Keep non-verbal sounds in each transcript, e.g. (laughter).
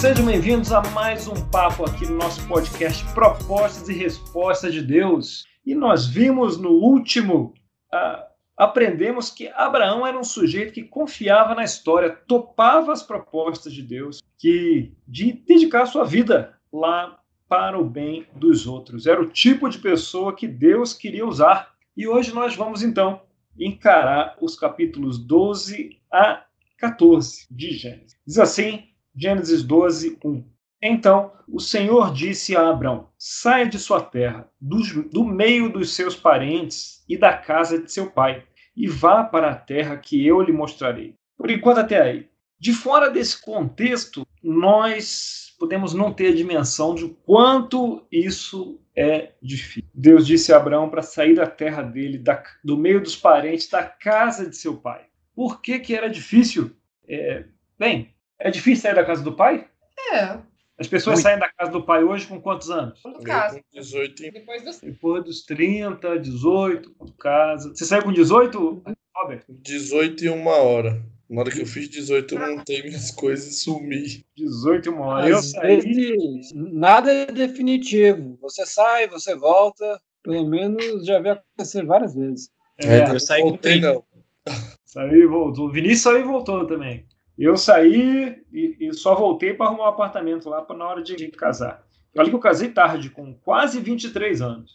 Sejam bem-vindos a mais um papo aqui no nosso podcast Propostas e Respostas de Deus. E nós vimos no último, uh, aprendemos que Abraão era um sujeito que confiava na história, topava as propostas de Deus, que de dedicar sua vida lá para o bem dos outros. Era o tipo de pessoa que Deus queria usar. E hoje nós vamos então encarar os capítulos 12 a 14 de Gênesis. Diz assim: Gênesis 12, 1. Então o Senhor disse a Abrão: Saia de sua terra, do, do, meio dos seus parentes e da casa de seu pai, e vá para a terra que eu lhe mostrarei. Por enquanto, até aí. De fora desse contexto, nós podemos não ter a dimensão de quanto isso é difícil. Deus disse a Abraão para sair da terra dele, da, do meio dos parentes, da casa de seu pai. Por que, que era difícil? É, bem, é difícil sair da casa do pai? É. As pessoas Muito. saem da casa do pai hoje com quantos anos? Quando casa. 18. Depois dos... Depois dos 30, 18, quando casa. Você saiu com 18, Robert? 18 e uma hora. Na hora que eu fiz 18, eu montei minhas coisas e sumi. 18 e uma hora. eu saí. Vezes, nada é definitivo. Você sai, você volta. Pelo menos já vi acontecer várias vezes. É, é eu saí com 30. Não. Saiu e voltou. O Vinícius saiu e voltou também. Eu saí e, e só voltei para arrumar um apartamento lá para na hora de, de casar. Olha que eu casei tarde, com quase 23 anos.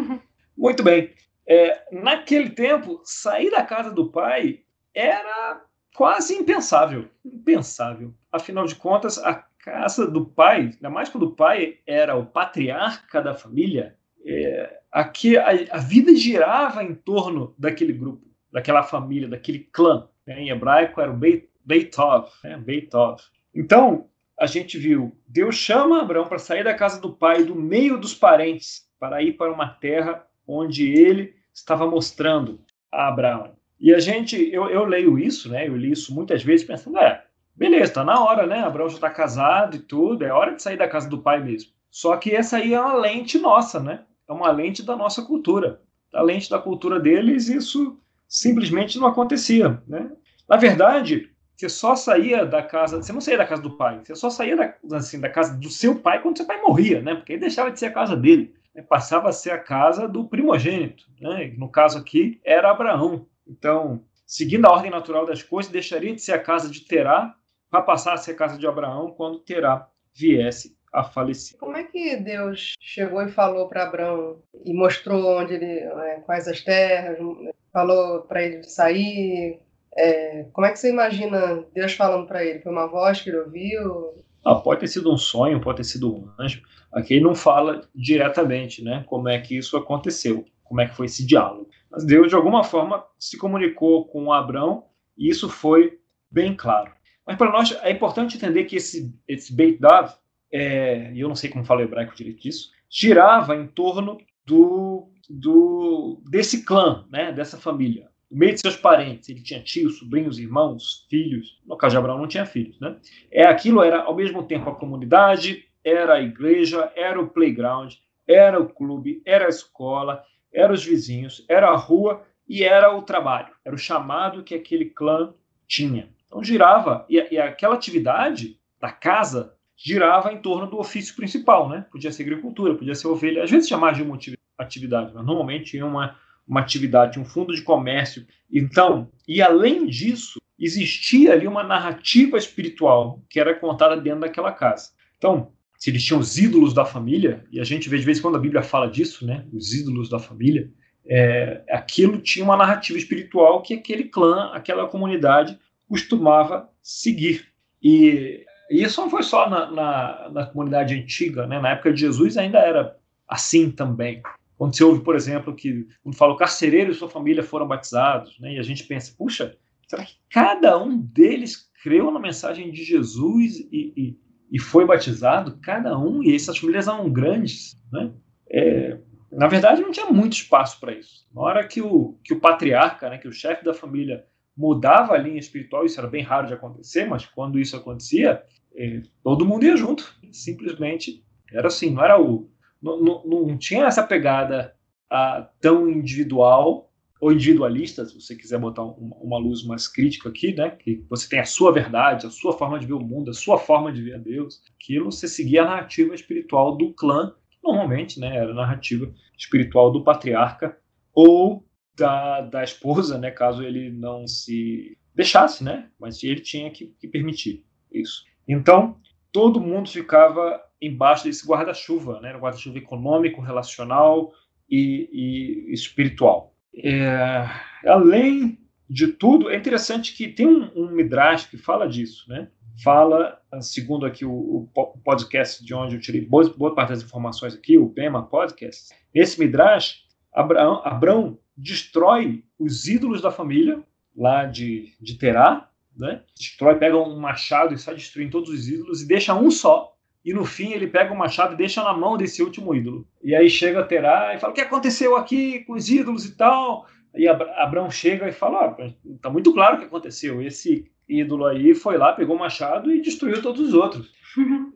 (laughs) Muito bem. É, naquele tempo, sair da casa do pai era quase impensável. Impensável. Afinal de contas, a casa do pai, ainda mais quando o pai era o patriarca da família, é, aqui a, a, vida girava em torno daquele grupo, daquela família, daquele clã. Né? Em hebraico era o Beit Beitov, né? Beitov. Então, a gente viu, Deus chama Abraão para sair da casa do pai, do meio dos parentes, para ir para uma terra onde ele estava mostrando a Abraão. E a gente, eu, eu leio isso, né? Eu li isso muitas vezes pensando, é, beleza, tá na hora, né? Abraão já está casado e tudo, é hora de sair da casa do pai mesmo. Só que essa aí é uma lente nossa, né? É uma lente da nossa cultura. A lente da cultura deles, isso simplesmente não acontecia, né? Na verdade, você só saía da casa, você não saía da casa do pai, você só saía da, assim, da casa do seu pai quando seu pai morria, né? Porque aí deixava de ser a casa dele, né? passava a ser a casa do primogênito, né? No caso aqui era Abraão. Então, seguindo a ordem natural das coisas, deixaria de ser a casa de Terá para passar a ser a casa de Abraão quando Terá viesse a falecer. Como é que Deus chegou e falou para Abraão e mostrou onde ele, é, quais as terras, falou para ele sair, é, como é que você imagina Deus falando para ele? Foi uma voz que ele ouviu? Ah, pode ter sido um sonho, pode ter sido um anjo. Aqui ele não fala diretamente, né? Como é que isso aconteceu, como é que foi esse diálogo. Mas Deus de alguma forma se comunicou com Abraão e isso foi bem claro. Mas para nós é importante entender que esse esse Beit Dav, é, e eu não sei como fala hebraico direito disso, girava em torno do, do desse clã, né? Dessa família no meio de seus parentes, ele tinha tios, sobrinhos, irmãos, filhos. No caso de Abraão não tinha filhos, né? É aquilo era ao mesmo tempo a comunidade, era a igreja, era o playground, era o clube, era a escola, era os vizinhos, era a rua e era o trabalho. Era o chamado que aquele clã tinha. Então girava e, e aquela atividade da casa girava em torno do ofício principal, né? Podia ser agricultura, podia ser ovelha, às vezes mais de uma atividade, mas normalmente tinha uma uma atividade, um fundo de comércio. Então, e além disso, existia ali uma narrativa espiritual que era contada dentro daquela casa. Então, se eles tinham os ídolos da família, e a gente vê de vez em quando a Bíblia fala disso, né? Os ídolos da família, é, aquilo tinha uma narrativa espiritual que aquele clã, aquela comunidade costumava seguir. E, isso não foi só na, na, na comunidade antiga, né? Na época de Jesus ainda era assim também. Quando se ouve, por exemplo, que quando fala o carcereiro e sua família foram batizados, né, e a gente pensa, puxa, será que cada um deles creu na mensagem de Jesus e, e, e foi batizado? Cada um, e essas famílias eram grandes, né? É, na verdade, não tinha muito espaço para isso. Na hora que o, que o patriarca, né, que o chefe da família mudava a linha espiritual, isso era bem raro de acontecer, mas quando isso acontecia, é, todo mundo ia junto. Simplesmente era assim, não era o não, não, tinha essa pegada ah, tão individual ou individualista, se você quiser botar uma, uma luz mais crítica aqui, né? Que você tem a sua verdade, a sua forma de ver o mundo, a sua forma de ver a Deus. Aquilo você seguia a narrativa espiritual do clã, que normalmente, né? Era a narrativa espiritual do patriarca ou da, da esposa, né? Caso ele não se deixasse, né? Mas ele tinha que, que permitir isso. Então, todo mundo ficava embaixo desse guarda-chuva, né? Guarda-chuva econômico, relacional e, e espiritual. É, além de tudo, é interessante que tem um, um Midrash que fala disso, né? Fala, segundo aqui o, o podcast de onde eu tirei boa, boa, parte das informações aqui, o Pema Podcast, esse Midrash, Abraão, Abraão destrói os ídolos da família, lá de, de Terá, né? destrói, pega um machado e sai destruindo todos os ídolos e deixa um só, e no fim ele pega o machado e deixa na mão desse último ídolo. E aí chega Terá e fala: O que aconteceu aqui com os ídolos e tal? E Abraão chega e fala: ah, Tá muito claro o que aconteceu. Esse ídolo aí foi lá, pegou o machado e destruiu todos os outros.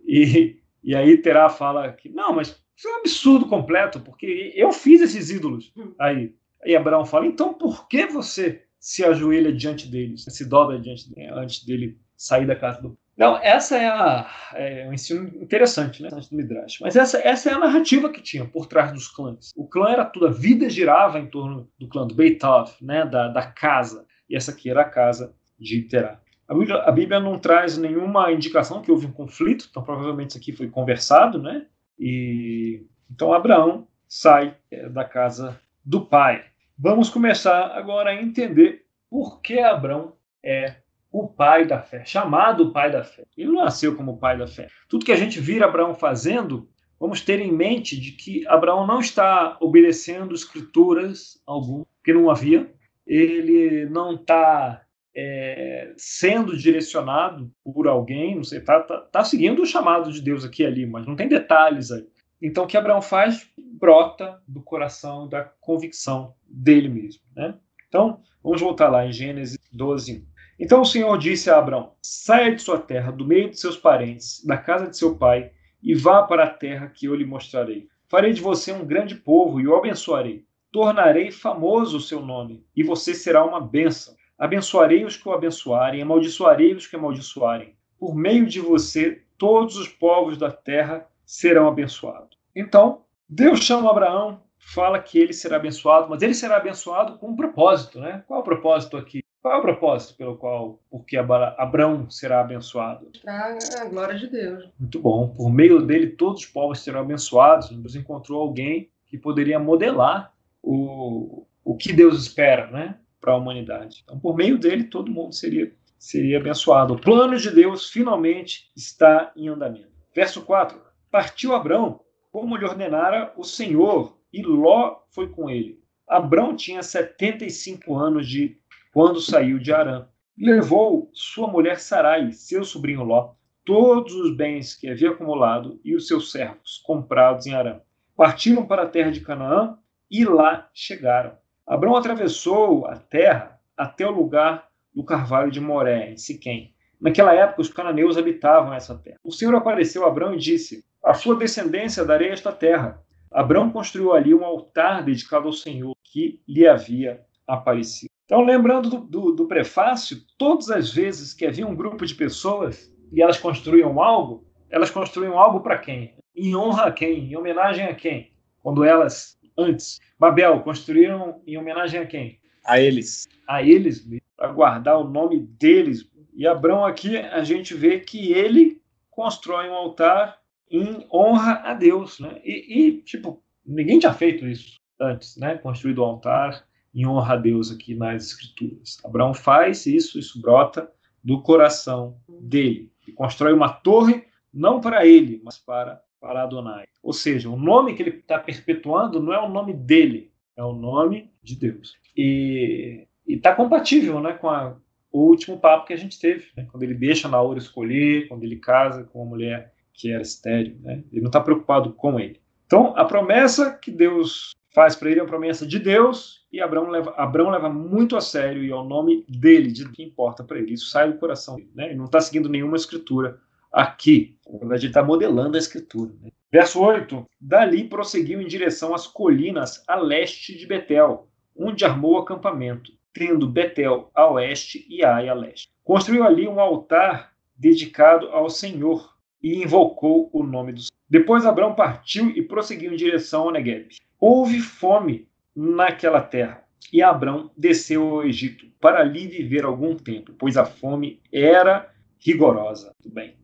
e, e aí Terá fala que: Não, mas isso é um absurdo completo, porque eu fiz esses ídolos. Aí, aí Abraão fala: Então por que você se ajoelha diante deles, se dobra diante dele, antes dele sair da casa do então, essa é, a, é um ensino interessante, né? Do Midrash. Mas essa, essa é a narrativa que tinha por trás dos clãs. O clã era tudo, a vida girava em torno do clã, do Beitav, né? Da, da casa. E essa aqui era a casa de Terá. A Bíblia, a Bíblia não traz nenhuma indicação que houve um conflito, então provavelmente isso aqui foi conversado, né? E então Abraão sai é, da casa do pai. Vamos começar agora a entender por que Abraão é o pai da fé, chamado pai da fé. Ele não nasceu como pai da fé. Tudo que a gente vira Abraão fazendo, vamos ter em mente de que Abraão não está obedecendo escrituras algum, que não havia. Ele não está é, sendo direcionado por alguém, não sei, está tá, tá seguindo o chamado de Deus aqui e ali, mas não tem detalhes aí. Então, o que Abraão faz brota do coração, da convicção dele mesmo. Né? Então, vamos voltar lá em Gênesis 12, então o Senhor disse a Abraão: Saia de sua terra, do meio de seus parentes, da casa de seu pai, e vá para a terra que eu lhe mostrarei. Farei de você um grande povo e o abençoarei. Tornarei famoso o seu nome, e você será uma bênção. Abençoarei os que o abençoarem, amaldiçoarei os que amaldiçoarem. Por meio de você, todos os povos da terra serão abençoados. Então, Deus chama Abraão, fala que ele será abençoado, mas ele será abençoado com um propósito, né? Qual é o propósito aqui? Qual é o propósito pelo qual, porque Abraão será abençoado? Para a glória de Deus. Muito bom. Por meio dele, todos os povos serão abençoados. Deus encontrou alguém que poderia modelar o, o que Deus espera né, para a humanidade. Então, por meio dele, todo mundo seria, seria abençoado. O plano de Deus finalmente está em andamento. Verso 4: Partiu Abraão, como lhe ordenara o Senhor, e Ló foi com ele. Abraão tinha 75 anos de quando saiu de Arã. Levou sua mulher Sarai, seu sobrinho Ló, todos os bens que havia acumulado e os seus servos comprados em Arã. Partiram para a terra de Canaã e lá chegaram. Abraão atravessou a terra até o lugar do carvalho de Moré, em Siquém. Naquela época, os cananeus habitavam essa terra. O Senhor apareceu a Abraão e disse: A sua descendência darei esta terra. Abraão construiu ali um altar dedicado ao Senhor que lhe havia aparecido. Então, lembrando do, do, do, prefácio, todas as vezes que havia um grupo de pessoas e elas construíam algo, elas construíam algo para quem? Em honra a quem? Em homenagem a quem? Quando elas, antes, Babel, construíram em homenagem a quem? A eles. A eles, para guardar o nome deles. E Abraão aqui, a gente vê que ele constrói um altar em honra a Deus. Né? E, e tipo, ninguém tinha feito isso antes, né? Construído o um altar em honra a Deus aqui nas Escrituras. Abraão faz isso, isso brota do coração dele. E constrói uma torre não para ele, mas para, para Adonai. Ou seja, o nome que ele está perpetuando não é o nome dele, é o nome de Deus. E está compatível né, com a, o último papo que a gente teve, né, quando ele deixa Naor escolher, quando ele casa com uma mulher que era estéril. Né, ele não está preocupado com ele. Então, a promessa que Deus faz para ele é uma promessa de Deus e Abraão leva, Abraão leva muito a sério e é o nome dele, de que importa para ele. Isso sai do coração dele. Né? Ele não está seguindo nenhuma escritura aqui. Na verdade, ele está modelando a escritura. Né? Verso 8: Dali prosseguiu em direção às colinas a leste de Betel, onde armou acampamento, tendo Betel a oeste e Ai a leste. Construiu ali um altar dedicado ao Senhor e invocou o nome do Senhor. Depois Abraão partiu e prosseguiu em direção ao Negev. Houve fome naquela terra e Abraão desceu ao Egito para ali viver algum tempo, pois a fome era rigorosa. Muito bem.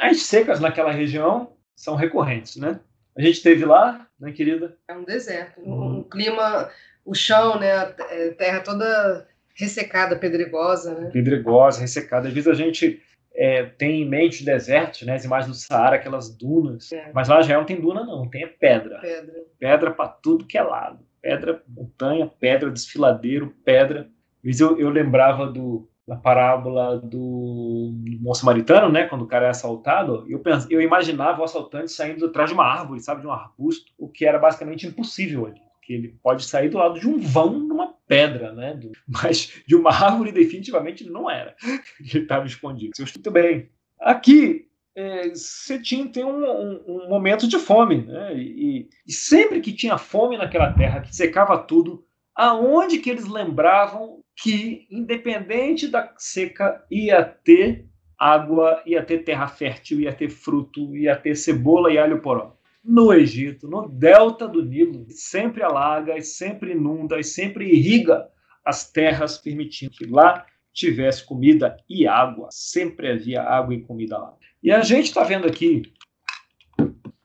As secas naquela região são recorrentes, né? A gente esteve lá, né, querida? É um deserto, um, um clima, o chão, né, a é, terra toda ressecada, pedregosa, né? Pedregosa, ressecada. Às vezes a gente é, tem em mente desertos, né, as imagens do Saara, aquelas dunas, é. mas lá já não tem duna não, tem pedra. Pedra. Pedra para tudo que é lado. Pedra, montanha, pedra, desfiladeiro, pedra. Às eu, eu lembrava do, da parábola do moço samaritano, né, quando o cara é assaltado, eu, pens, eu imaginava o assaltante saindo atrás de uma árvore, sabe, de um arbusto, o que era basicamente impossível ali, porque ele pode sair do lado de um vão numa pedra, né, do, (laughs) mas de uma árvore definitivamente não era, (laughs) ele estava escondido. Muito bem. Aqui, é, Cetim tem um, um, um, momento de fome, né, e, e sempre que tinha fome naquela terra, que secava tudo, aonde que eles lembravam que, independente da seca, ia ter água, ia ter terra fértil, ia ter fruto, ia ter cebola e alho poró. No Egito, no delta do Nilo, sempre alaga, sempre inunda sempre irriga as terras, permitindo que lá tivesse comida e água. Sempre havia água e comida lá. E a gente está vendo aqui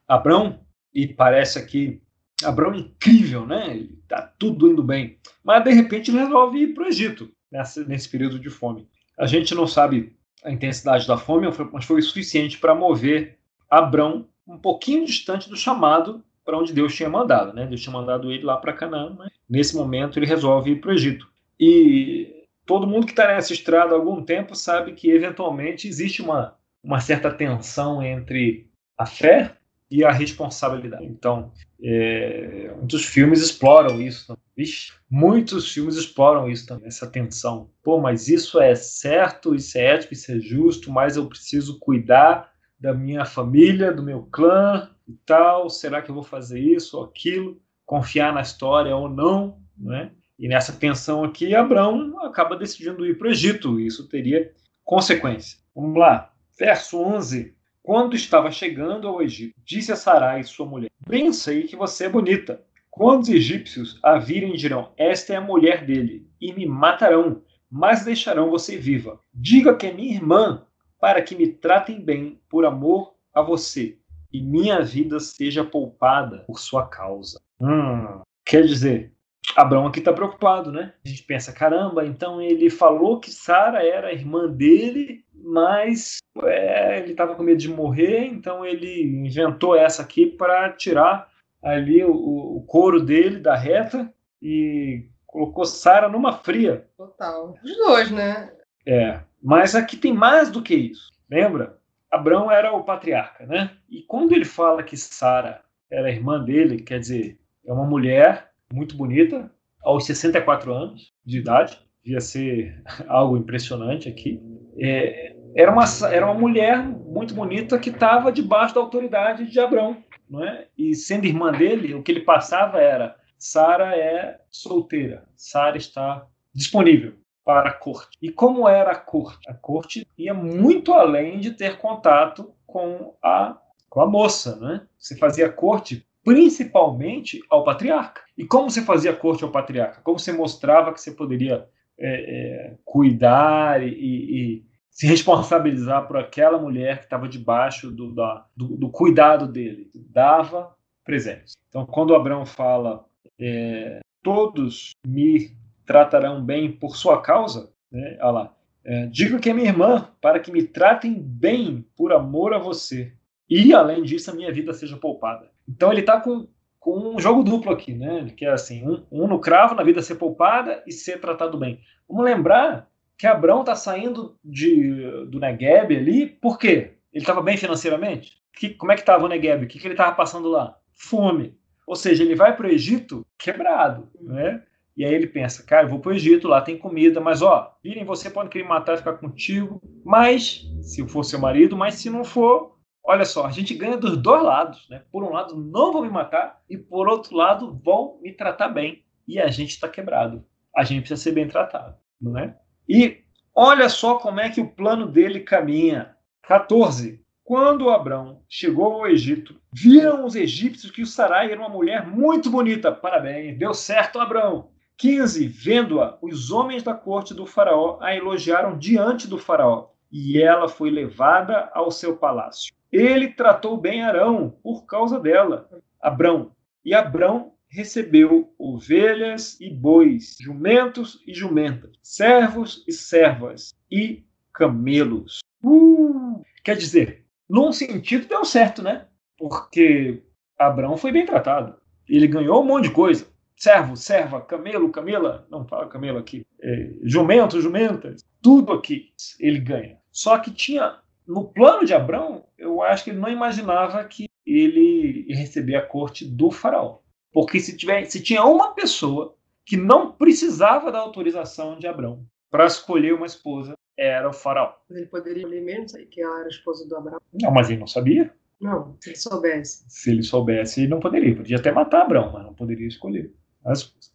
Abrão, e parece aqui Abraão incrível, né? Tá tudo indo bem. Mas de repente ele resolve ir para o Egito nessa, nesse período de fome. A gente não sabe a intensidade da fome, mas foi o suficiente para mover Abraão um pouquinho distante do chamado para onde Deus tinha mandado, né? Deus tinha mandado ele lá para Canaã, mas nesse momento ele resolve ir para o Egito. E todo mundo que está nessa estrada há algum tempo sabe que eventualmente existe uma, uma certa tensão entre a fé e a responsabilidade. Então, é, muitos filmes exploram isso. Vixe, muitos filmes exploram isso também, essa tensão. Pô, mas isso é certo, isso é ético, isso é justo, mas eu preciso cuidar da minha família, do meu clã e tal. Será que eu vou fazer isso ou aquilo? Confiar na história ou não, né? E nessa tensão aqui, Abraão acaba decidindo ir para o Egito. E isso teria consequência. Vamos lá. Verso 11 quando estava chegando ao Egito, disse a Sarai, sua mulher: Bem sei que você é bonita. Quando os egípcios a virem, dirão: Esta é a mulher dele, e me matarão, mas deixarão você viva. Diga que é minha irmã, para que me tratem bem por amor a você, e minha vida seja poupada por sua causa. Hum, quer dizer, Abraão aqui está preocupado, né? A gente pensa, caramba, então ele falou que Sara era irmã dele, mas é, ele estava com medo de morrer, então ele inventou essa aqui para tirar ali o, o couro dele da reta e colocou Sara numa fria. Total. Os dois, né? É. Mas aqui tem mais do que isso. Lembra? Abraão era o patriarca, né? E quando ele fala que Sara era irmã dele, quer dizer, é uma mulher muito bonita, aos 64 anos de idade, devia ser (laughs) algo impressionante aqui. É, era, uma, era uma mulher muito bonita que estava debaixo da autoridade de Abrão. Não é? E sendo irmã dele, o que ele passava era: Sara é solteira, Sara está disponível para a corte. E como era a corte? A corte ia muito além de ter contato com a, com a moça. Né? Você fazia corte principalmente ao patriarca. E como você fazia corte ao patriarca? Como você mostrava que você poderia é, é, cuidar e, e, se responsabilizar por aquela mulher que estava debaixo do, da, do, do, cuidado dele? Dava presentes. Então, quando Abraão fala, é, todos me tratarão bem por sua causa, né? olha lá, é, que é minha irmã, para que me tratem bem por amor a você. E, além disso, a minha vida seja poupada. Então ele está com, com um jogo duplo aqui, né? Que é assim, um, um, no cravo, na vida ser poupada e ser tratado bem. Vamos lembrar que Abrão está saindo de, do Negueb ali, por quê? Ele estava bem financeiramente? Que, como é que estava o Negueb? O que, que ele estava passando lá? Fome. Ou seja, ele vai para o Egito quebrado, né? E aí ele pensa, cara, eu vou para o Egito, lá tem comida, mas ó, virem você pode querer matar e ficar contigo, mas se for seu marido, mas se não for, olha só, a gente ganha dos dois lados, né? Por um lado, não vão me matar, e por outro lado, vão me tratar bem. e a gente está quebrado. A gente precisa ser bem tratado, não é? E olha só como é que o plano dele caminha. 14. Quando Abrão chegou ao Egito, viram os egípcios que o Sarai era uma mulher muito bonita. Parabéns, deu certo, Abrão. 15. Vendo-a, os homens da corte do faraó a elogiaram diante do faraó, e ela foi levada ao seu palácio. Ele tratou bem Arão por causa dela, Abrão. E Abrão recebeu ovelhas e bois, jumentos e jumentas, servos e servas e camelos. Uh, quer dizer, num sentido deu certo, né? Porque Abraão foi bem tratado. Ele ganhou um monte de coisa. Servo, serva, camelo, camela, não fala camelo aqui, é, jumento, jumentas, tudo aqui ele ganha. Só que tinha, no plano de Abraão, eu acho que ele não imaginava que ele ia receber a corte do faraó. Porque se, tiver, se tinha uma pessoa que não precisava da autorização de Abraão para escolher uma esposa, era o faraó. Ele poderia ler menos aí que ela era a esposa do Abraão? Não, mas ele não sabia. Não, se ele soubesse. Se ele soubesse, ele não poderia. Podia até matar Abraão, mas não poderia escolher.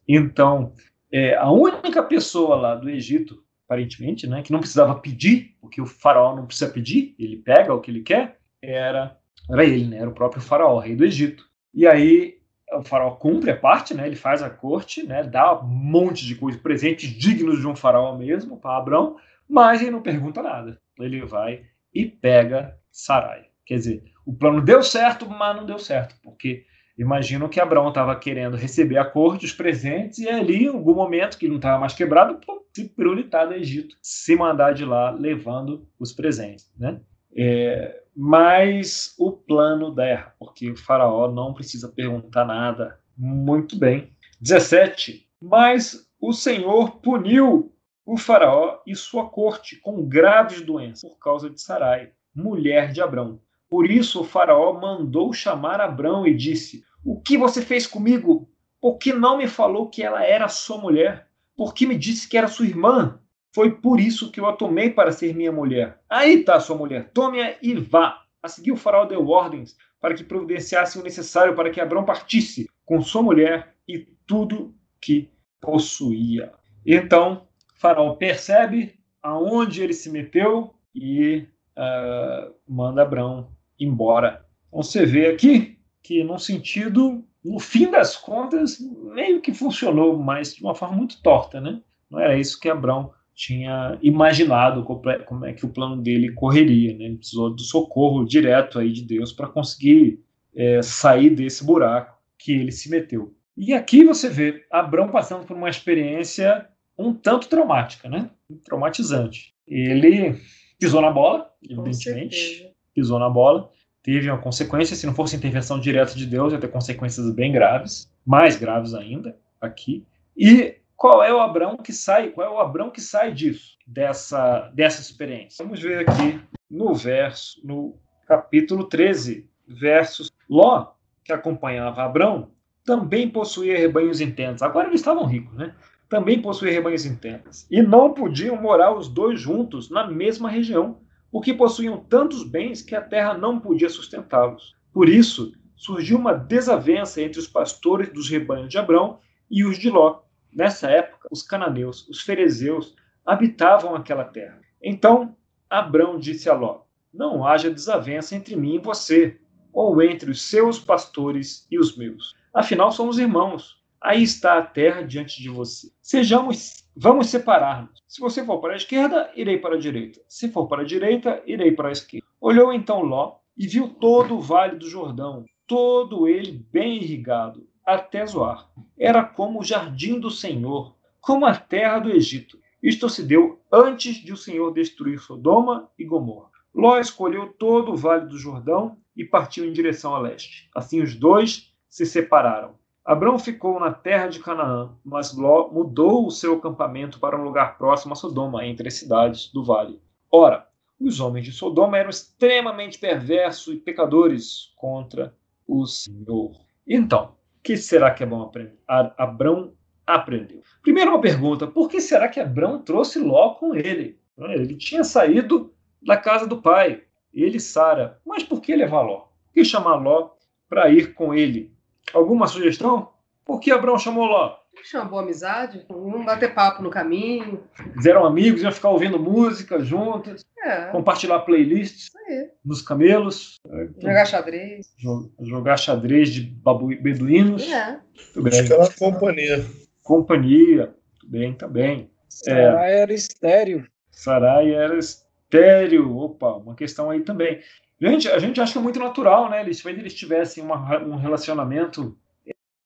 Então, é, a única pessoa lá do Egito, aparentemente, né, que não precisava pedir, porque o faraó não precisa pedir, ele pega o que ele quer, era, era ele, né, era o próprio faraó, rei do Egito. E aí o faraó cumpre a parte, né? Ele faz a corte, né? Dá um monte de coisa, presentes dignos de um faraó mesmo para Abrão, mas ele não pergunta nada. Ele vai e pega Sarai. Quer dizer, o plano deu certo, mas não deu certo, porque imagino que Abraão estava querendo receber a corte, os presentes, e ali, em algum momento que ele não estava mais quebrado, se prioritar do Egito, se mandar de lá levando os presentes, né? É, mas o plano dá erra, porque o faraó não precisa perguntar nada. Muito bem. 17. Mas o Senhor puniu o faraó e sua corte com graves doenças por causa de Sarai, mulher de Abrão. Por isso o faraó mandou chamar Abrão e disse: O que você fez comigo? Por que não me falou que ela era sua mulher? Por que me disse que era sua irmã? Foi por isso que eu a tomei para ser minha mulher. Aí está sua mulher, tome-a e vá. A seguir, o faraó deu ordens para que providenciasse o necessário para que Abrão partisse com sua mulher e tudo que possuía. Então, faraó percebe aonde ele se meteu e uh, manda Abrão embora. Então, você vê aqui que, num sentido, no fim das contas, meio que funcionou, mas de uma forma muito torta, né? Não era isso que Abrão tinha imaginado como é que o plano dele correria. Né? Ele precisou do socorro direto aí de Deus para conseguir é, sair desse buraco que ele se meteu. E aqui você vê Abraão passando por uma experiência um tanto traumática, né? Traumatizante. Ele pisou na bola, evidentemente, pisou na bola, teve uma consequência. Se não fosse intervenção direta de Deus, ia ter consequências bem graves, mais graves ainda aqui. E qual é o Abraão que sai? Qual é o Abraão que sai disso, dessa, dessa experiência? Vamos ver aqui no verso, no capítulo 13, versos. Ló, que acompanhava Abraão, também possuía rebanhos intensos. Agora eles estavam ricos, né? Também possuía rebanhos intensos. E não podiam morar os dois juntos na mesma região, porque possuíam tantos bens que a terra não podia sustentá-los. Por isso, surgiu uma desavença entre os pastores dos rebanhos de Abraão e os de Ló Nessa época, os cananeus, os ferezeus, habitavam aquela terra. Então, Abrão disse a Ló: Não haja desavença entre mim e você, ou entre os seus pastores e os meus. Afinal, somos irmãos. Aí está a terra diante de você. Sejamos, vamos separar-nos. Se você for para a esquerda, irei para a direita. Se for para a direita, irei para a esquerda. Olhou então Ló e viu todo o vale do Jordão, todo ele bem irrigado, até Zoar. Era como o jardim do Senhor, como a terra do Egito. Isto se deu antes de o Senhor destruir Sodoma e Gomorra. Ló escolheu todo o vale do Jordão e partiu em direção a leste. Assim os dois se separaram. Abrão ficou na terra de Canaã, mas Ló mudou o seu acampamento para um lugar próximo a Sodoma, entre as cidades do vale. Ora, os homens de Sodoma eram extremamente perversos e pecadores contra o Senhor. Então, que será que? Abrão aprendeu. Primeiro uma pergunta, por que será que Abrão trouxe Ló com ele? Ele tinha saído da casa do pai, ele e Sara. Mas por que levar Ló? Por que chamar Ló para ir com ele? Alguma sugestão? Por que Abrão chamou Ló? tinha uma boa amizade, iam bater papo no caminho. Eles eram amigos, iam ficar ouvindo música juntos, É, compartilhar playlists nos camelos, Jogar xadrez. jo- jogar xadrez de babu- beduínos. É. Tudo bem. Acho que era uma companhia. Companhia, tudo bem, também. Sarai era estéreo. Sarai era estéreo. Opa, uma questão aí também. Gente, a gente acha que é muito natural, né? Eles, eles tivessem uma- um relacionamento,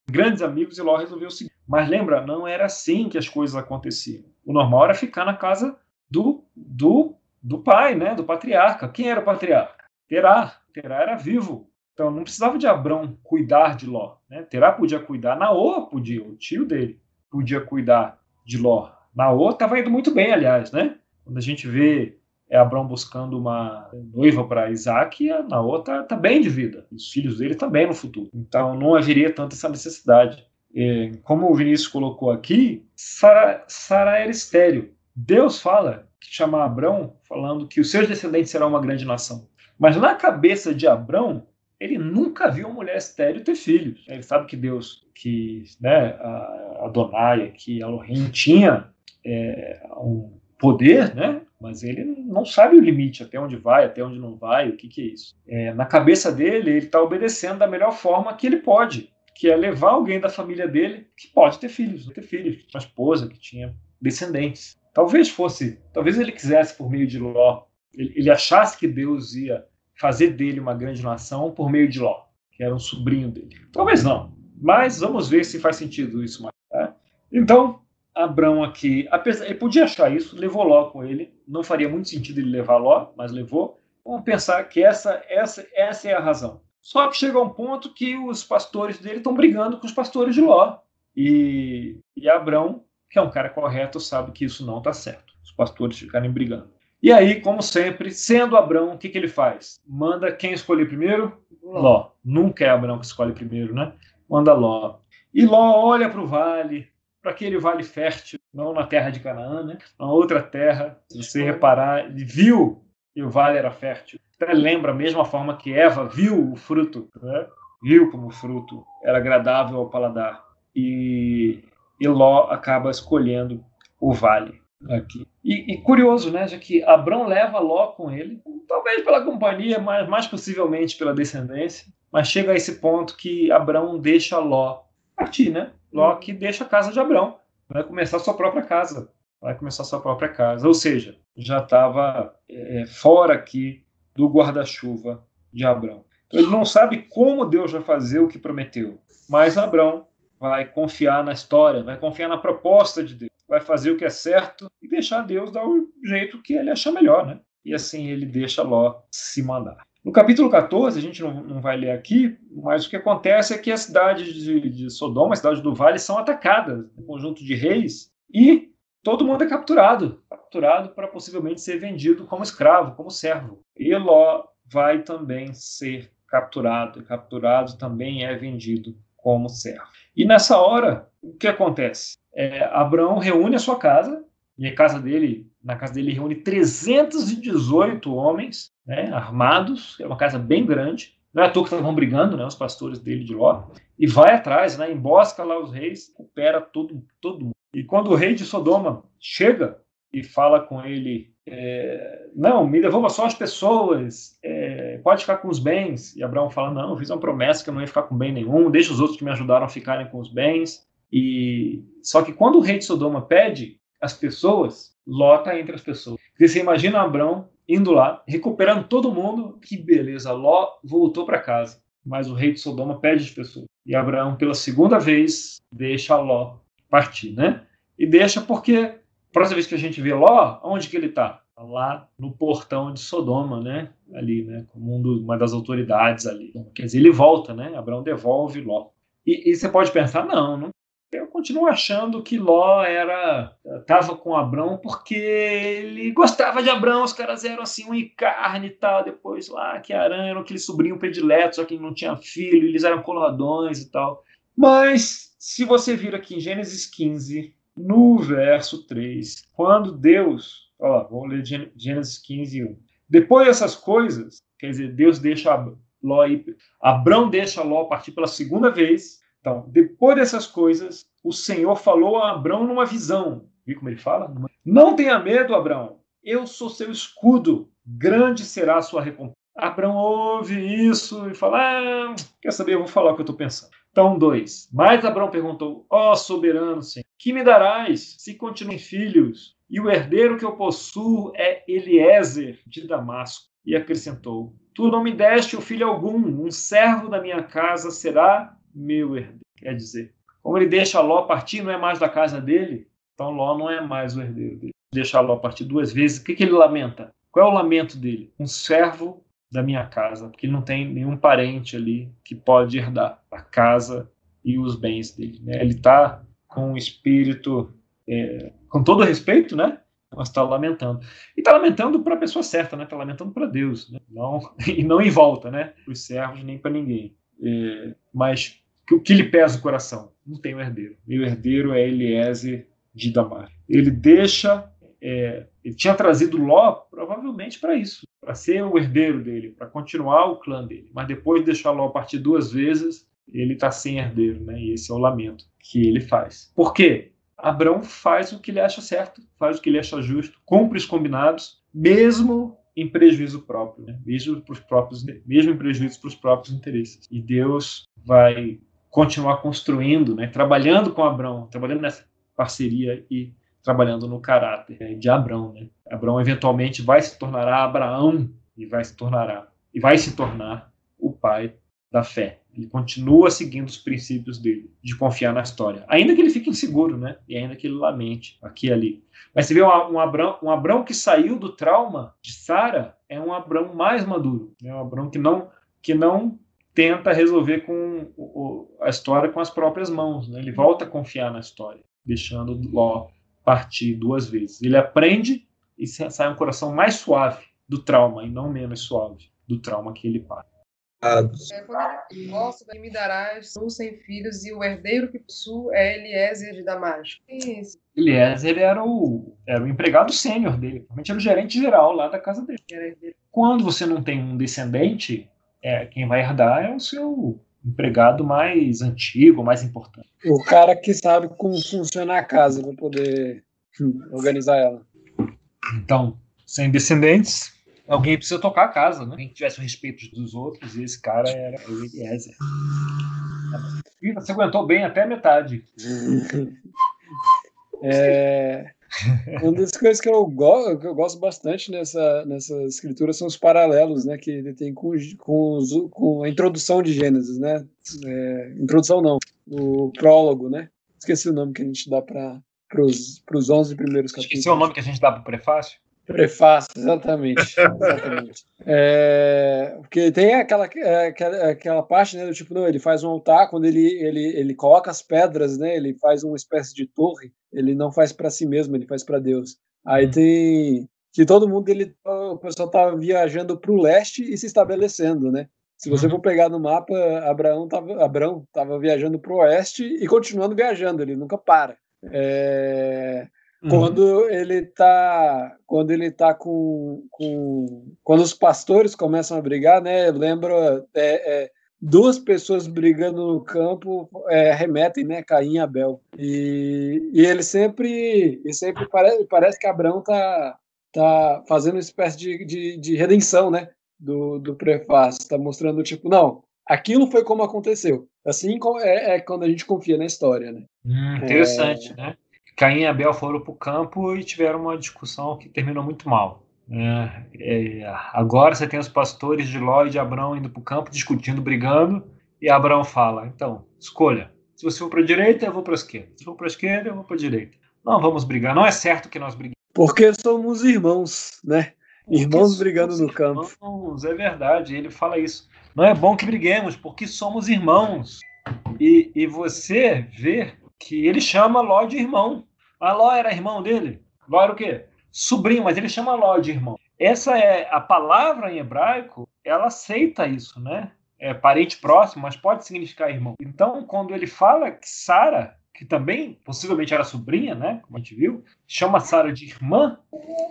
grandes amigos, e Ló resolveu seguir. Mas lembra, não era assim que as coisas aconteciam. O normal era ficar na casa do, do, do pai, né? Do patriarca. Quem era o patriarca? Terá. Terá era vivo. Então não precisava de Abrão cuidar de Ló. Né? Terá podia cuidar, Naô podia, o tio dele podia cuidar de Ló. Naô estava indo muito bem, aliás, né? Quando a gente vê é Abraão buscando uma noiva para Isaac, a Naô tá, tá bem de vida. Os filhos dele também no futuro. Então não haveria tanta essa necessidade. É, como o Vinícius colocou aqui, Sara, Sara era estéreo. Deus fala que chama Abraão falando que os seus descendentes serão uma grande nação. Mas na cabeça de Abraão, ele nunca viu uma mulher estéreo ter filhos. Ele sabe que Deus, que né, Adonai, que Elohim tinha é, um poder, né? Mas ele não sabe o limite, até onde vai, até onde não vai, o que, que é isso. É, na cabeça dele, ele está obedecendo da melhor forma que ele pode, que é levar alguém da família dele que pode ter filhos, ter filhos, uma esposa que tinha descendentes. Talvez fosse, talvez ele quisesse por meio de Ló, ele, ele achasse que Deus ia fazer dele uma grande nação por meio de Ló, que era um sobrinho dele. Talvez não, mas vamos ver se faz sentido isso mais. Tá? Então, Abrão aqui, apesar, ele podia achar isso, levou Ló com ele. Não faria muito sentido ele levar Ló, mas levou. Vamos pensar que essa, essa, essa é a razão. Só que chega um ponto que os pastores dele estão brigando com os pastores de Ló. E, e Abrão, que é um cara correto, sabe que isso não está certo. Os pastores ficarem brigando. E aí, como sempre, sendo Abrão, o que, que ele faz? Manda quem escolher primeiro? Ló. Nunca é Abrão que escolhe primeiro, né? Manda Ló. E Ló olha para o vale, para aquele vale fértil, não na terra de Canaã, né? na outra terra. Se você reparar, ele viu que o vale era fértil. Até lembra a mesma forma que Eva viu o fruto, né? viu como o fruto era agradável ao paladar. E, e Ló acaba escolhendo o vale aqui. E, e, curioso, né, já que Abrão leva Ló com ele, talvez pela companhia, mas mais possivelmente pela descendência, mas chega a esse ponto que Abrão deixa Ló partir, né? Ló que deixa a casa de Abrão, vai começar sua própria casa, vai começar sua própria casa, ou seja, já estava é, fora aqui do guarda-chuva de Abrão. Então ele não sabe como Deus vai fazer o que prometeu, mas Abrão vai confiar na história, vai confiar na proposta de Deus, vai fazer o que é certo e deixar Deus dar o jeito que ele achar melhor, né? E assim ele deixa Ló se mandar. No capítulo 14, a gente não, não vai ler aqui, mas o que acontece é que as cidades de, de Sodoma, a cidade do Vale, são atacadas, um conjunto de reis, e todo mundo é capturado capturado para possivelmente ser vendido como escravo, como servo. E Ló vai também ser capturado, capturado também é vendido como servo. E nessa hora, o que acontece? É, Abraão reúne a sua casa, e a casa dele, na casa dele reúne 318 homens né, armados, é uma casa bem grande. Não é à toa que estavam brigando, né, os pastores dele de Ló, e vai atrás, né, embosca lá os reis, recupera todo, todo mundo. E quando o rei de Sodoma chega e fala com ele, é, não, me devolva só as pessoas, é, pode ficar com os bens. E Abraão fala, não, eu fiz uma promessa que eu não ia ficar com bem nenhum, deixa os outros que me ajudaram ficarem com os bens. E só que quando o rei de Sodoma pede as pessoas, Ló está entre as pessoas. E você imagina Abraão indo lá, recuperando todo mundo, que beleza, Ló voltou para casa. Mas o rei de Sodoma pede as pessoas. E Abraão, pela segunda vez, deixa Ló partir, né? E deixa porque próxima vez que a gente vê Ló, onde que ele está? Lá no portão de Sodoma, né? Ali, né? Como um do, uma das autoridades ali. Quer dizer, ele volta, né? Abraão devolve Ló. E, e você pode pensar, não, não eu continuo achando que Ló era estava com Abrão porque ele gostava de Abrão, os caras eram assim, um e carne e tal. Depois lá que Arã era aquele sobrinho predileto, só que ele não tinha filho, eles eram coloadões e tal. Mas se você vir aqui em Gênesis 15, no verso 3, quando Deus, ó, vou ler Gênesis 15, 1. Depois dessas coisas, quer dizer, Deus deixa Ló ir, Abrão deixa Ló partir pela segunda vez Então, depois dessas coisas, o Senhor falou a Abraão numa visão. Viu como ele fala? Não tenha medo, Abraão. Eu sou seu escudo. Grande será a sua recompensa. Abraão ouve isso e fala: ah, Quer saber? Eu vou falar o que eu estou pensando. Então, dois. Mas Abraão perguntou: Ó oh, soberano Senhor, que me darás se continuem filhos? E o herdeiro que eu possuo é Eliezer de Damasco. E acrescentou: Tu não me deste o filho algum, um servo da minha casa será meu herdeiro. Quer dizer, como ele deixa Ló partir, não é mais da casa dele, então Ló não é mais o herdeiro dele. Deixa Ló partir duas vezes, o que, que ele lamenta? Qual é o lamento dele? Um servo da minha casa, porque ele não tem nenhum parente ali que pode herdar a casa e os bens dele. Né? Ele está com o espírito, é, com todo respeito, né? mas está lamentando. E está lamentando para a pessoa certa, né? Está lamentando para Deus, né? não, (laughs) e não em volta, né? Para os servos nem para ninguém. É, mas o que lhe pesa o coração? Não tem o herdeiro. Meu herdeiro é Eliezer de Damar. Ele deixa, é, ele tinha trazido Ló provavelmente para isso, para ser o herdeiro dele, para continuar o clã dele. Mas depois de deixar Ló partir duas vezes, ele está sem herdeiro, né? E esse é o lamento que ele faz. Por quê? Abraão faz o que ele acha certo, faz o que ele acha justo, cumpre os combinados, mesmo em prejuízo próprio, né? mesmo os próprios, mesmo em prejuízo para os próprios interesses. E Deus vai continuar construindo, né? Trabalhando com Abraão, trabalhando nessa parceria e trabalhando no caráter né? de Abraão. Né? Abraão eventualmente vai se tornar Abraão e vai se tornará e vai se tornar o pai da fé. Ele continua seguindo os princípios dele, de confiar na história. Ainda que ele fique inseguro, né? E ainda que ele lamente aqui e ali. Mas você vê um, um, Abrão, um Abrão que saiu do trauma de Sara é um Abrão mais maduro. É um Abrão que não, que não tenta resolver com o, a história com as próprias mãos. Né? Ele volta a confiar na história, deixando Ló partir duas vezes. Ele aprende e sai um coração mais suave do trauma e não menos suave do trauma que ele passa. É, quando ele gosta, me darás tu sem filhos, e o herdeiro que possuo é Eliezer de Damasco. Eliezer era o, era o empregado sênior dele, realmente era o gerente geral lá da casa dele. Quando você não tem um descendente, é, quem vai herdar é o seu empregado mais antigo, mais importante. O cara que sabe como funciona a casa para poder organizar ela. Então, sem descendentes, alguém precisa tocar a casa, né? Quem tivesse o respeito dos outros, e esse cara era o Eliezer. E você aguentou bem até a metade. (laughs) É, uma das coisas que eu, go que eu gosto bastante nessa, nessa escritura são os paralelos né, que ele tem com, com, os, com a introdução de Gênesis. Né? É, introdução não, o prólogo, né? Esqueci o nome que a gente dá para os 11 primeiros capítulos. Esqueci o nome que a gente dá para o prefácio? Prefácio, exatamente. exatamente. É, porque tem aquela, é, aquela, aquela parte, né, do tipo, não, ele faz um altar, quando ele, ele, ele coloca as pedras, né, ele faz uma espécie de torre, ele não faz para si mesmo, ele faz para Deus. Aí hum. tem que todo mundo, ele, o pessoal tá viajando para o leste e se estabelecendo, né? Se você uhum. for pegar no mapa, Abraão estava Abraão tava viajando para o oeste e continuando viajando, ele nunca para. É... Uhum. Quando ele tá, quando ele tá com, com, quando os pastores começam a brigar, né? Lembra é, é, duas pessoas brigando no campo é, remetem, né? Caim e Abel. E, e ele sempre, e sempre parece, parece que Abraão tá, tá fazendo uma espécie de, de, de redenção, né? Do, do prefácio, tá mostrando tipo, não, aquilo foi como aconteceu. Assim é, é quando a gente confia na história, né? Hum, interessante, é... né? Caim e Abel foram para o campo e tiveram uma discussão que terminou muito mal. É, é, agora você tem os pastores de Ló e de Abraão indo para o campo, discutindo, brigando, e Abraão fala: então, escolha. Se você for para a direita, eu vou para a esquerda. Se for para a esquerda, eu vou para a direita. Não vamos brigar. Não é certo que nós briguemos. Porque somos irmãos, né? Irmãos brigando no campo. Irmãos, é verdade. Ele fala isso. Não é bom que briguemos, porque somos irmãos. E, e você vê que ele chama Ló de irmão. A Ló era irmão dele? Ló era o quê? Sobrinho, mas ele chama Ló de irmão. Essa é a palavra em hebraico, ela aceita isso, né? É parente próximo, mas pode significar irmão. Então, quando ele fala que Sara, que também possivelmente era sobrinha, né? Como a gente viu, chama Sara de irmã,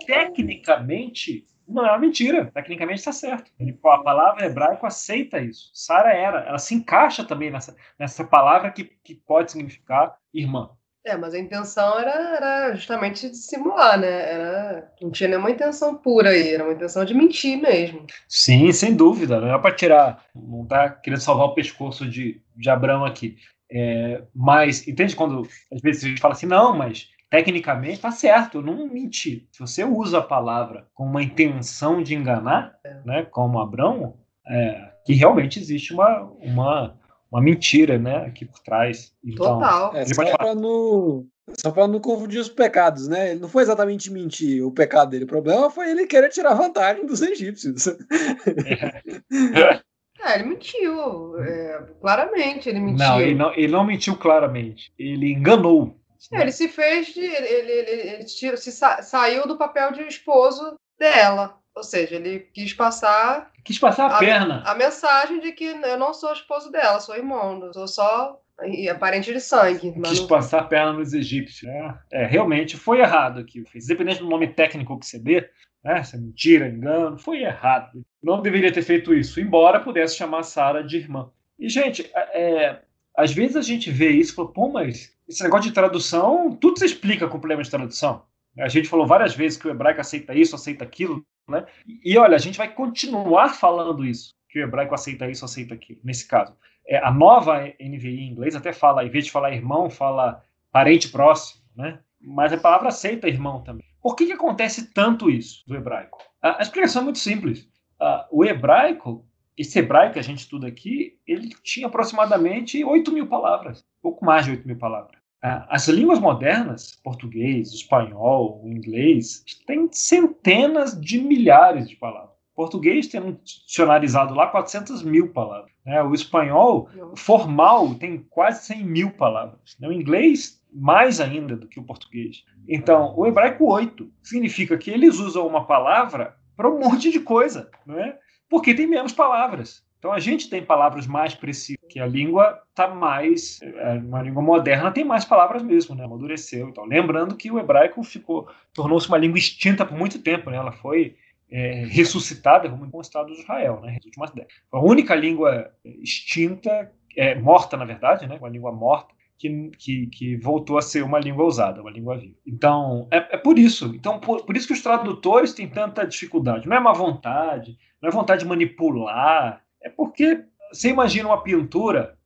tecnicamente não é uma mentira. Tecnicamente está certo. Ele, a palavra hebraico aceita isso. Sara era. Ela se encaixa também nessa, nessa palavra que, que pode significar irmã. É, mas a intenção era, era justamente dissimular, né? Era, não tinha nenhuma intenção pura aí, era uma intenção de mentir mesmo. Sim, sem dúvida. Não é para tirar, não tá querendo salvar o pescoço de, de Abraão aqui. É, mas, entende quando às vezes a gente fala assim, não, mas tecnicamente tá certo, eu não menti. Se você usa a palavra com uma intenção de enganar, é. né, como Abraão, é, que realmente existe uma, uma, uma mentira né, aqui por trás. Então, Total. É, só para não, só para não confundir os pecados, né? Ele não foi exatamente mentir o pecado dele. O problema foi ele querer tirar vantagem dos egípcios. É. É, ele mentiu. É, claramente, ele mentiu. Não ele, não, ele não mentiu claramente. Ele enganou. É, ele se fez de. Ele, ele, ele, ele se sa, saiu do papel de esposo dela. Ou seja, ele quis passar. Quis passar a, a perna. A mensagem de que eu não sou esposo dela, sou irmão, sou só e parente de sangue. Quis não... passar a perna nos egípcios. É, é, realmente foi errado aqui. Independente do nome técnico que você dê, né, essa mentira, engano, foi errado. Não deveria ter feito isso, embora pudesse chamar Sara de irmã. E, gente, é, às vezes a gente vê isso e fala, pô, mas esse negócio de tradução, tudo se explica com problema de tradução. A gente falou várias vezes que o hebraico aceita isso, aceita aquilo, né? E, olha, a gente vai continuar falando isso, que o hebraico aceita isso, aceita aquilo, nesse caso. É, a nova NVI em inglês até fala, em vez de falar irmão, fala parente próximo, né? Mas a palavra aceita irmão também. Por que, que acontece tanto isso do hebraico? A, a explicação é muito simples. Uh, o hebraico, esse hebraico que a gente estuda aqui, ele tinha aproximadamente 8 mil palavras, pouco mais de 8 mil palavras. Uh, as línguas modernas, português, espanhol, inglês, têm centenas de milhares de palavras. Português tem um dicionarizado lá 400 mil palavras. Né? O espanhol formal tem quase 100 mil palavras. Né? O inglês mais ainda do que o português. Então, o hebraico 8 significa que eles usam uma palavra para um monte de coisa, não é? Porque tem menos palavras. Então a gente tem palavras mais precisas, que a língua está mais, é, uma língua moderna tem mais palavras mesmo, né? Amadureceu. Então, lembrando que o hebraico ficou, tornou-se uma língua extinta por muito tempo, né? Ela foi é, ressuscitada como o Estado de Israel, né? Nas últimas décadas. A única língua extinta, é, morta na verdade, né? Uma língua morta que, que, que, voltou a ser uma língua usada, uma língua viva. Então, é, é por isso. Então, por, por, isso que os tradutores têm tanta dificuldade. Não é má vontade, não é vontade de manipular. É porque você imagina uma pintura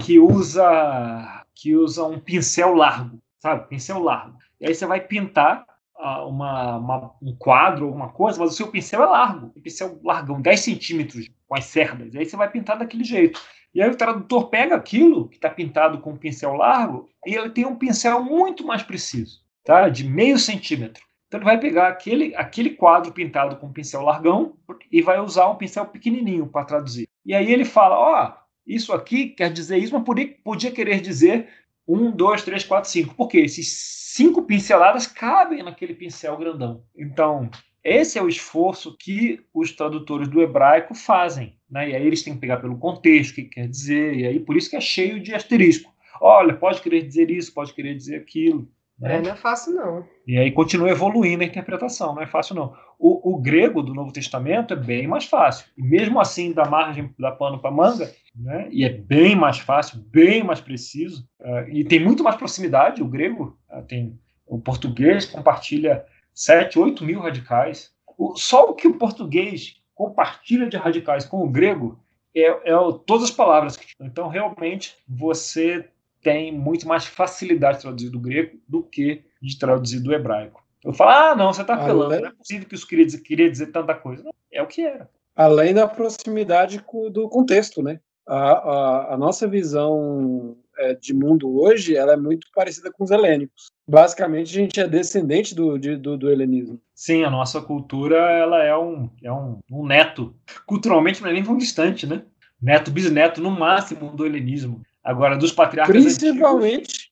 que usa que usa um pincel largo, sabe? Pincel largo. E aí você vai pintar uh, uma, uma, um quadro, alguma coisa, mas o seu pincel é largo. Um pincel largão, 10 centímetros com as cerdas. E aí você vai pintar daquele jeito. E aí o tradutor pega aquilo que está pintado com um pincel largo e ele tem um pincel muito mais preciso, tá? de meio centímetro. Então ele vai pegar aquele, aquele quadro pintado com um pincel largão e vai usar um pincel pequenininho para traduzir. E aí ele fala, ó, oh, isso aqui quer dizer isso, mas podia, podia querer dizer um, dois, três, quatro, cinco. Porque esses cinco pinceladas cabem naquele pincel grandão. Então, esse é o esforço que os tradutores do hebraico fazem. Né? E aí eles têm que pegar pelo contexto, o que quer dizer, e aí por isso que é cheio de asterisco. Olha, pode querer dizer isso, pode querer dizer aquilo. Né? É, não é fácil, não. E aí continua evoluindo a interpretação, não é fácil, não. O, o grego do Novo Testamento é bem mais fácil. E mesmo assim, da margem da pano para manga, né? e é bem mais fácil, bem mais preciso, uh, e tem muito mais proximidade. O grego uh, tem. O português compartilha 7, 8 mil radicais. O, só o que o português compartilha de radicais com o grego é, é todas as palavras. Então, realmente, você tem muito mais facilidade de traduzir do grego do que de traduzir do hebraico. Eu falo, ah, não, você está falando, não é possível que isso queria dizer, queria dizer tanta coisa. Não, é o que era. Além da proximidade do contexto, né? A, a, a nossa visão é, de mundo hoje, ela é muito parecida com os helênicos. Basicamente, a gente é descendente do, de, do, do, helenismo. Sim, a nossa cultura ela é um, é um, um neto. Culturalmente não é nem tão distante, né? Neto, bisneto, no máximo, do helenismo. Agora, dos patriarcas Principalmente...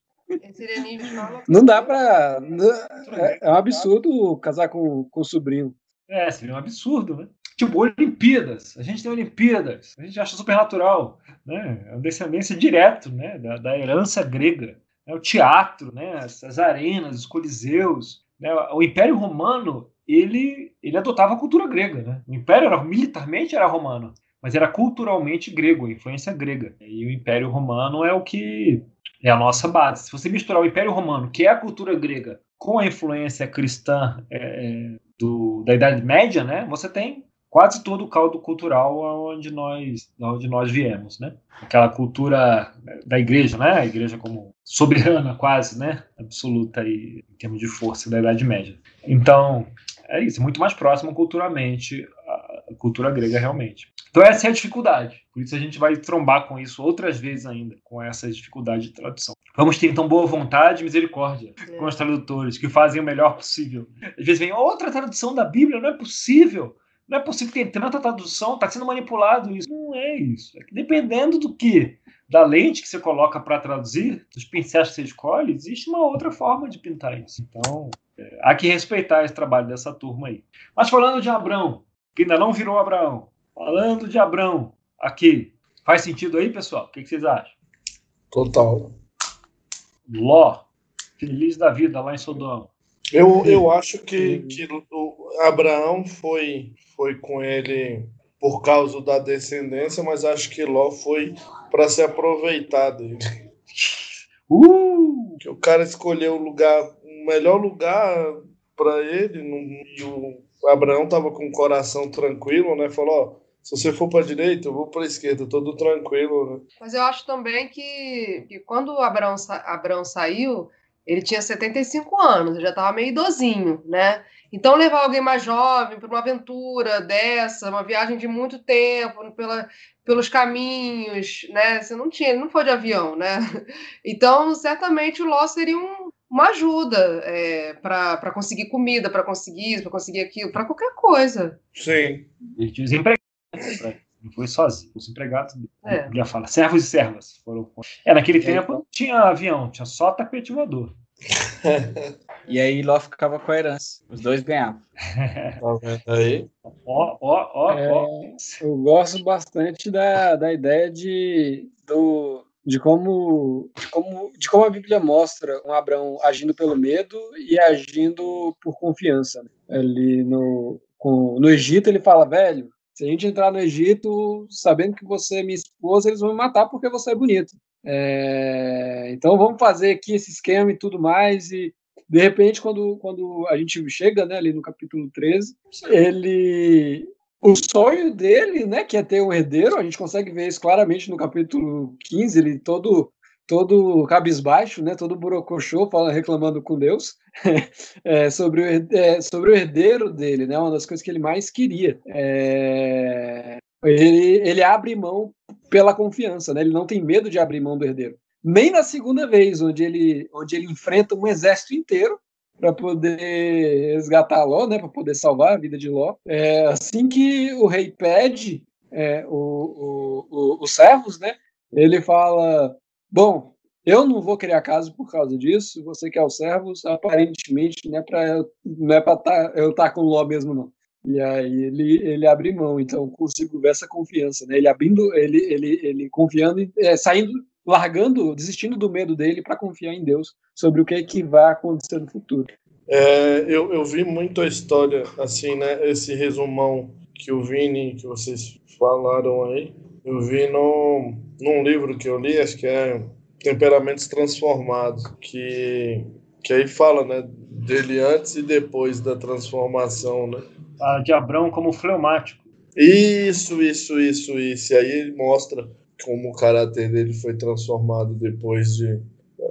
Não dá para... É, é um absurdo casar com, com o sobrinho. É, seria um absurdo, né? Tipo, Olimpíadas. A gente tem Olimpíadas. A gente acha supernatural. Né? É uma descendência direto né? da, da herança grega. Né? O teatro, né? as, as arenas, os coliseus. Né? O Império Romano ele, ele adotava a cultura grega. Né? O Império era, militarmente era romano, mas era culturalmente grego, a influência grega. E o Império Romano é o que é a nossa base. Se você misturar o Império Romano, que é a cultura grega, com a influência cristã é, do, da Idade Média, né, você tem quase todo o caldo cultural onde nós, onde nós viemos, né? Aquela cultura da igreja, né? A igreja como soberana quase, né? Absoluta aí, em termos de força da Idade Média. Então, é isso, muito mais próximo culturalmente cultura grega realmente. Então essa é a dificuldade. Por isso a gente vai trombar com isso outras vezes ainda, com essa dificuldade de tradução. Vamos ter então boa vontade e misericórdia é. com os tradutores que fazem o melhor possível. Às vezes vem outra tradução da Bíblia, não é possível. Não é possível ter tanta tradução, está sendo manipulado isso. Não é isso. É que dependendo do que, da lente que você coloca para traduzir, dos pincéis que você escolhe, existe uma outra forma de pintar isso. Então, é, há que respeitar esse trabalho dessa turma aí. Mas falando de Abraão, que ainda não virou Abraão, falando de Abraão aqui, faz sentido aí, pessoal? O que, que vocês acham? Total. Ló, feliz da vida lá em Sodoma. Eu, eu acho que, que o Abraão foi, foi com ele por causa da descendência, mas acho que Ló foi para se aproveitar dele. (laughs) Uh! Que o cara escolheu o lugar, o melhor lugar para ele, e o Abraão tava com o coração tranquilo, né? Falou, ó, se você for para a direita, eu vou para a esquerda, todo tranquilo, né? Mas eu acho também que, que quando o Abraão, Abraão saiu, ele tinha 75 anos, já estava meio idosinho, né? Então, levar alguém mais jovem para uma aventura dessa, uma viagem de muito tempo, pela, pelos caminhos, né? Você não tinha, ele não foi de avião, né? (laughs) Então, certamente o Ló seria um, uma ajuda é, para conseguir comida, para conseguir isso, para conseguir aquilo, para qualquer coisa. Sim. Ele tinha os empregados, não foi sozinho, os empregados é. já fala, servos e servas foram. É, naquele é. tempo não tinha avião, tinha só tapete voador. (laughs) e aí Ló ficava com a herança. Os dois ganhavam. (laughs) Tá aí? Ó, ó, ó, ó. É, eu gosto bastante da, da ideia de, do, de como, de como de como a Bíblia mostra um Abraão agindo pelo medo e agindo por confiança. Né? Ali no, com, no Egito ele fala, velho, se a gente entrar no Egito sabendo que você é minha esposa, eles vão me matar porque você é bonito. É, então vamos fazer aqui esse esquema e tudo mais. E de repente, quando, quando a gente chega né, ali no capítulo 13, ele. O sonho dele, né, que é ter um herdeiro, a gente consegue ver isso claramente no capítulo 15, ele todo todo cabisbaixo, né, todo burocochô, falando, reclamando com Deus (laughs) é, sobre, o, é, sobre o herdeiro dele, né, uma das coisas que ele mais queria. É, ele, ele abre mão pela confiança, né? Ele não tem medo de abrir mão do herdeiro. Nem na segunda vez, onde ele, onde ele enfrenta um exército inteiro para poder resgatar Ló, né? Para poder salvar a vida de Ló. É, assim que o rei pede é, o, o, o, os servos, né? Ele fala: Bom, eu não vou criar casa por causa disso. Você quer os servos, aparentemente não é para não é tá, eu estar tá com Ló mesmo não. E aí ele, ele abre mão, então consigo ver essa confiança, né? Ele abrindo, ele, ele, ele confiando, é, saindo, largando, desistindo do medo dele para confiar em Deus sobre o que, é que vai acontecer no futuro. É, eu, eu vi muito a história, assim, né? Esse resumão que o Vini, que vocês falaram aí, eu vi no, num livro que eu li, acho que é Temperamentos Transformados, que, que aí fala, né? Dele antes e depois da transformação, né? de Abrão como fleumático. Isso, isso, isso, isso. E aí ele mostra como o caráter dele foi transformado depois de.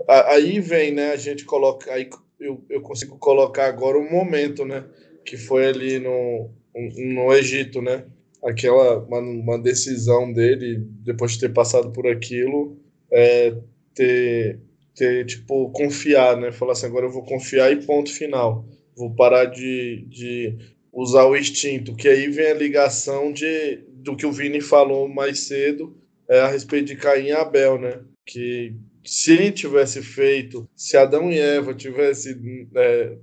Aí vem, né? A gente coloca. Aí eu, eu consigo colocar agora um momento, né? Que foi ali no, no Egito, né? Aquela uma, uma decisão dele, depois de ter passado por aquilo, é, ter, ter, tipo, confiar, né? Falar assim, agora eu vou confiar e ponto final. Vou parar de, de usar o instinto, que aí vem a ligação de, do que o Vini falou mais cedo é, a respeito de Caim e Abel, né? Que se tivesse feito, se Adão e Eva tivessem é,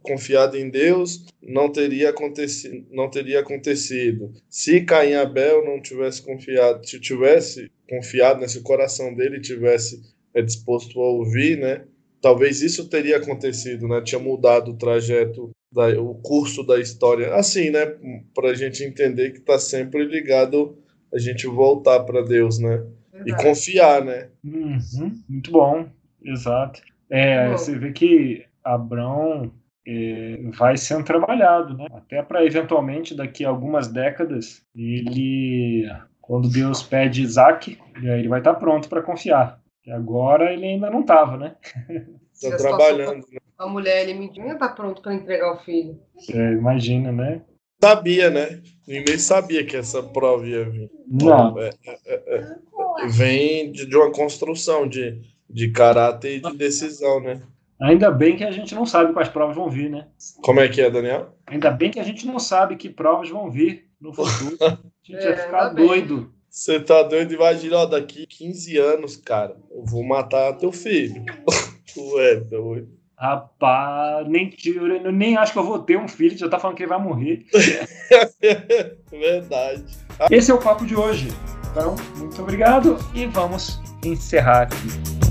confiado em Deus, não teria acontecido, não teria acontecido. Se Caim e Abel não tivesse confiado, se tivesse confiado nesse coração dele, tivesse é, disposto a ouvir, né? Talvez isso teria acontecido, né? Tinha mudado o trajeto da, o curso da história. Assim, né? Para a gente entender que está sempre ligado a gente voltar para Deus, né? Verdade. E confiar, né? Uhum, muito bom, exato. É, bom. você vê que Abraão é, vai sendo trabalhado, né? Até para eventualmente daqui a algumas décadas ele, quando Deus pede Isaac, ele vai estar tá pronto para confiar. E agora ele ainda não estava, né? (laughs) Está trabalhando. Né? A mulher, ele mentiu, está pronto para entregar o filho. É, imagina, né? Sabia, né? Ninguém sabia que essa prova ia vir. Não. É, é, é, é, vem de, de, uma construção de, de caráter e de decisão, né? Ainda bem que a gente não sabe quais provas vão vir, né? Como é que é, Daniel? Ainda bem que a gente não sabe que provas vão vir no futuro. (laughs) A gente vai ficar doido. Você tá doido? Imagina, ó, daqui 15 anos, cara, eu vou matar teu filho. (laughs) tu é doido. Rapaz, nem, eu nem acho que eu vou ter um filho, já tá falando que ele vai morrer. (laughs) Verdade. Esse é o papo de hoje. Então, muito obrigado e vamos encerrar aqui.